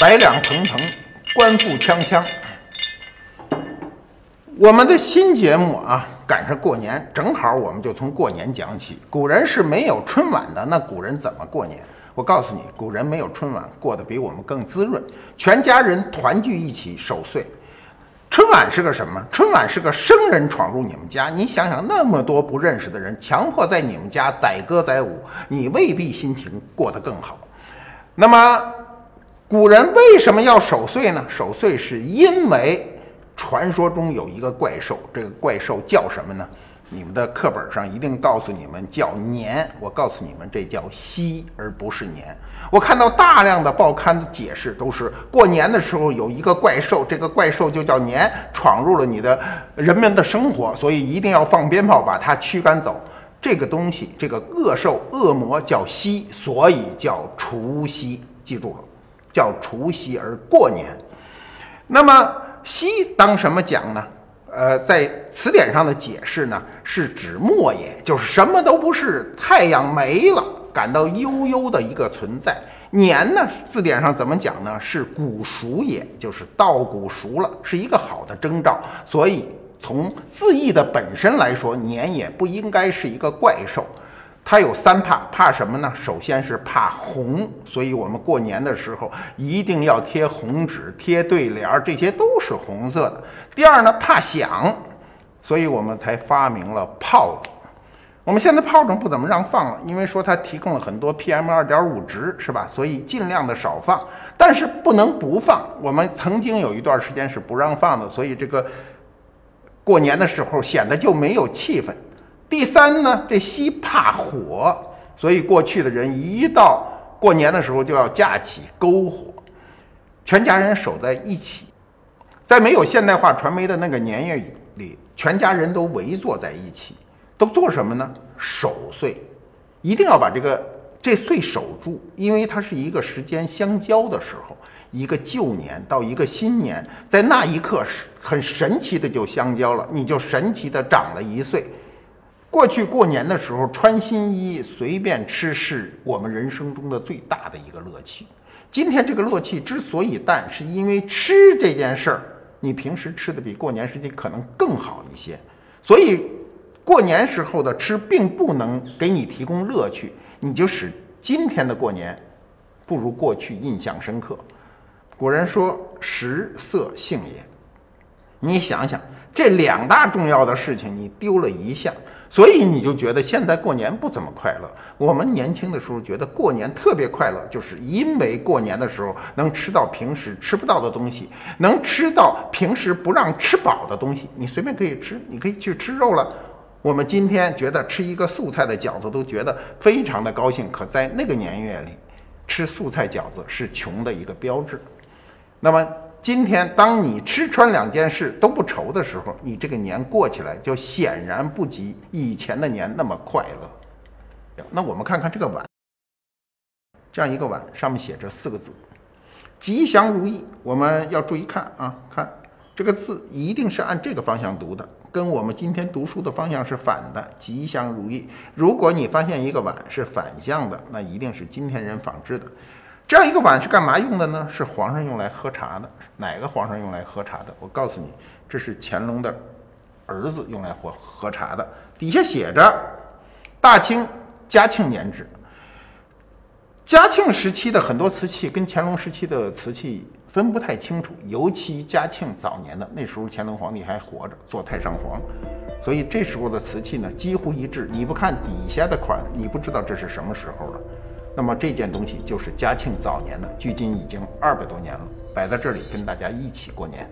百两腾腾，官复锵锵。我们的新节目啊，赶上过年，正好我们就从过年讲起。古人是没有春晚的，那古人怎么过年？我告诉你，古人没有春晚，过得比我们更滋润，全家人团聚一起守岁。春晚是个什么？春晚是个生人闯入你们家，你想想，那么多不认识的人，强迫在你们家载歌载舞，你未必心情过得更好。那么，古人为什么要守岁呢？守岁是因为。传说中有一个怪兽，这个怪兽叫什么呢？你们的课本上一定告诉你们叫年，我告诉你们这叫夕，而不是年。我看到大量的报刊的解释都是过年的时候有一个怪兽，这个怪兽就叫年，闯入了你的人们的生活，所以一定要放鞭炮把它驱赶走。这个东西，这个恶兽恶魔叫夕，所以叫除夕，记住了，叫除夕而过年。那么。夕当什么讲呢？呃，在词典上的解释呢，是指末也，就是什么都不是，太阳没了，感到悠悠的一个存在。年呢，字典上怎么讲呢？是古熟也，就是稻谷熟了，是一个好的征兆。所以从字义的本身来说，年也不应该是一个怪兽。它有三怕，怕什么呢？首先是怕红，所以我们过年的时候一定要贴红纸、贴对联儿，这些都是红色的。第二呢，怕响，所以我们才发明了炮竹。我们现在炮仗不怎么让放了，因为说它提供了很多 PM 二点五值，是吧？所以尽量的少放，但是不能不放。我们曾经有一段时间是不让放的，所以这个过年的时候显得就没有气氛。第三呢，这西怕火，所以过去的人一到过年的时候就要架起篝火，全家人守在一起，在没有现代化传媒的那个年月里，全家人都围坐在一起，都做什么呢？守岁，一定要把这个这岁守住，因为它是一个时间相交的时候，一个旧年到一个新年，在那一刻是很神奇的就相交了，你就神奇的长了一岁。过去过年的时候穿新衣、随便吃，是我们人生中的最大的一个乐趣。今天这个乐趣之所以淡，是因为吃这件事儿，你平时吃的比过年时期可能更好一些，所以过年时候的吃并不能给你提供乐趣，你就使今天的过年不如过去印象深刻。古人说食色性也，你想想这两大重要的事情，你丢了一项。所以你就觉得现在过年不怎么快乐。我们年轻的时候觉得过年特别快乐，就是因为过年的时候能吃到平时吃不到的东西，能吃到平时不让吃饱的东西。你随便可以吃，你可以去吃肉了。我们今天觉得吃一个素菜的饺子都觉得非常的高兴，可在那个年月里，吃素菜饺子是穷的一个标志。那么。今天，当你吃穿两件事都不愁的时候，你这个年过起来就显然不及以前的年那么快乐。那我们看看这个碗，这样一个碗上面写着四个字“吉祥如意”。我们要注意看啊，看这个字一定是按这个方向读的，跟我们今天读书的方向是反的。“吉祥如意”，如果你发现一个碗是反向的，那一定是今天人仿制的。这样一个碗是干嘛用的呢？是皇上用来喝茶的。哪个皇上用来喝茶的？我告诉你，这是乾隆的儿子用来喝喝茶的。底下写着“大清嘉庆年制”。嘉庆时期的很多瓷器跟乾隆时期的瓷器分不太清楚，尤其嘉庆早年的，那时候乾隆皇帝还活着，做太上皇，所以这时候的瓷器呢几乎一致。你不看底下的款，你不知道这是什么时候的。那么这件东西就是嘉庆早年的，距今已经二百多年了，摆在这里跟大家一起过年。